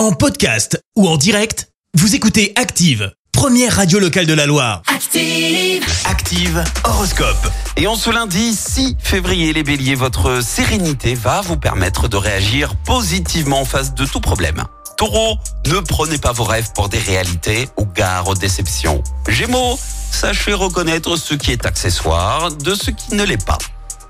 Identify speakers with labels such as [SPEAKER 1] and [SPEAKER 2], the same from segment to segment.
[SPEAKER 1] En podcast ou en direct, vous écoutez Active, première radio locale de la Loire.
[SPEAKER 2] Active.
[SPEAKER 1] Active Horoscope.
[SPEAKER 3] Et en ce lundi 6 février, les béliers, votre sérénité va vous permettre de réagir positivement en face de tout problème. Taureau, ne prenez pas vos rêves pour des réalités ou gare aux déceptions. Gémeaux, sachez reconnaître ce qui est accessoire de ce qui ne l'est pas.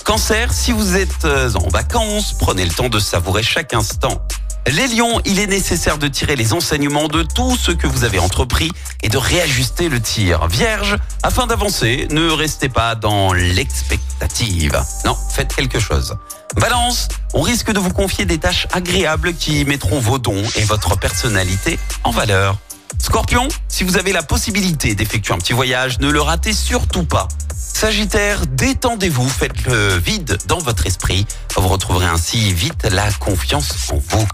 [SPEAKER 3] Cancer, si vous êtes en vacances, prenez le temps de savourer chaque instant. Les lions, il est nécessaire de tirer les enseignements de tout ce que vous avez entrepris et de réajuster le tir. Vierge, afin d'avancer, ne restez pas dans l'expectative. Non, faites quelque chose. Balance, on risque de vous confier des tâches agréables qui mettront vos dons et votre personnalité en valeur. Scorpion, si vous avez la possibilité d'effectuer un petit voyage, ne le ratez surtout pas. Sagittaire, détendez-vous, faites le vide dans votre esprit. Vous retrouverez ainsi vite la confiance en vous.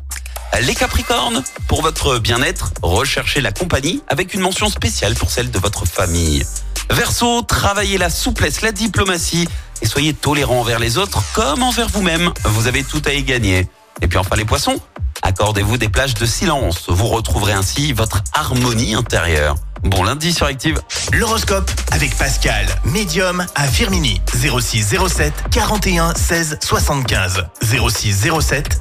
[SPEAKER 3] Les Capricornes, pour votre bien-être, recherchez la compagnie avec une mention spéciale pour celle de votre famille. Verseau, travaillez la souplesse, la diplomatie et soyez tolérant envers les autres comme envers vous-même. Vous avez tout à y gagner. Et puis enfin les poissons, accordez-vous des plages de silence. Vous retrouverez ainsi votre harmonie intérieure. Bon lundi sur Active.
[SPEAKER 1] L'horoscope avec Pascal, médium à Firmini. 06 07 41 16 75. 06 07